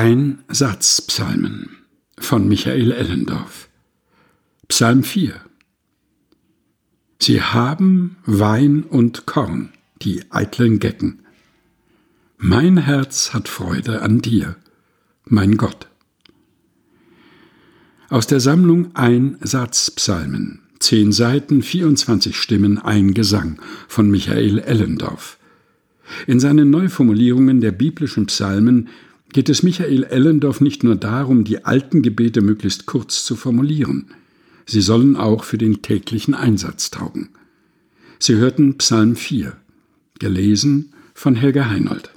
Ein Satz Psalmen von Michael Ellendorf Psalm 4 Sie haben Wein und Korn, die eitlen Gecken. Mein Herz hat Freude an dir, mein Gott. Aus der Sammlung Ein Satz Psalmen, zehn Seiten, 24 Stimmen, ein Gesang von Michael Ellendorf. In seinen Neuformulierungen der biblischen Psalmen geht es Michael Ellendorf nicht nur darum, die alten Gebete möglichst kurz zu formulieren. Sie sollen auch für den täglichen Einsatz taugen. Sie hörten Psalm 4, gelesen von Helga Heinold.